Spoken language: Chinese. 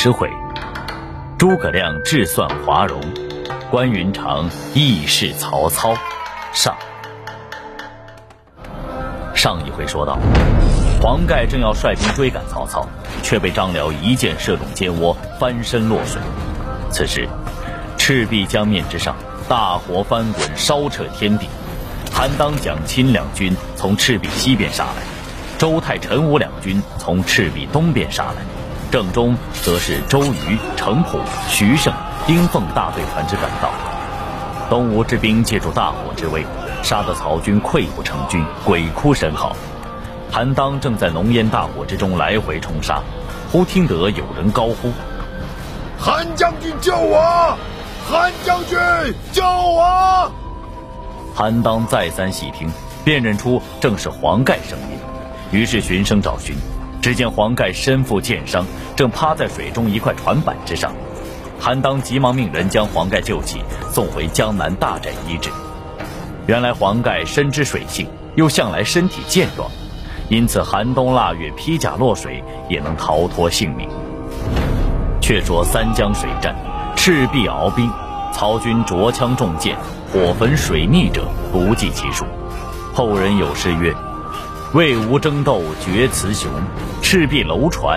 十回，诸葛亮智算华容，关云长义释曹操。上上一回说到，黄盖正要率兵追赶曹操，却被张辽一箭射中肩窝，翻身落水。此时，赤壁江面之上，大火翻滚，烧彻天地。韩当、蒋钦两军从赤壁西边杀来，周泰、陈武两军从赤壁东边杀来，正中则是周瑜、程普、徐盛、丁奉大队团之赶到。东吴之兵借助大火之威，杀得曹军溃不成军，鬼哭神嚎。韩当正在浓烟大火之中来回冲杀，忽听得有人高呼：“韩将军救我！韩将军救我！”韩当再三细听，辨认出正是黄盖声音，于是循声找寻，只见黄盖身负箭伤，正趴在水中一块船板之上。韩当急忙命人将黄盖救起，送回江南大寨医治。原来黄盖深知水性，又向来身体健壮，因此寒冬腊月披甲落水也能逃脱性命。却说三江水战，赤壁鏖兵，曹军着枪中箭，火焚水逆者不计其数。后人有诗曰：“魏吴争斗决雌雄，赤壁楼船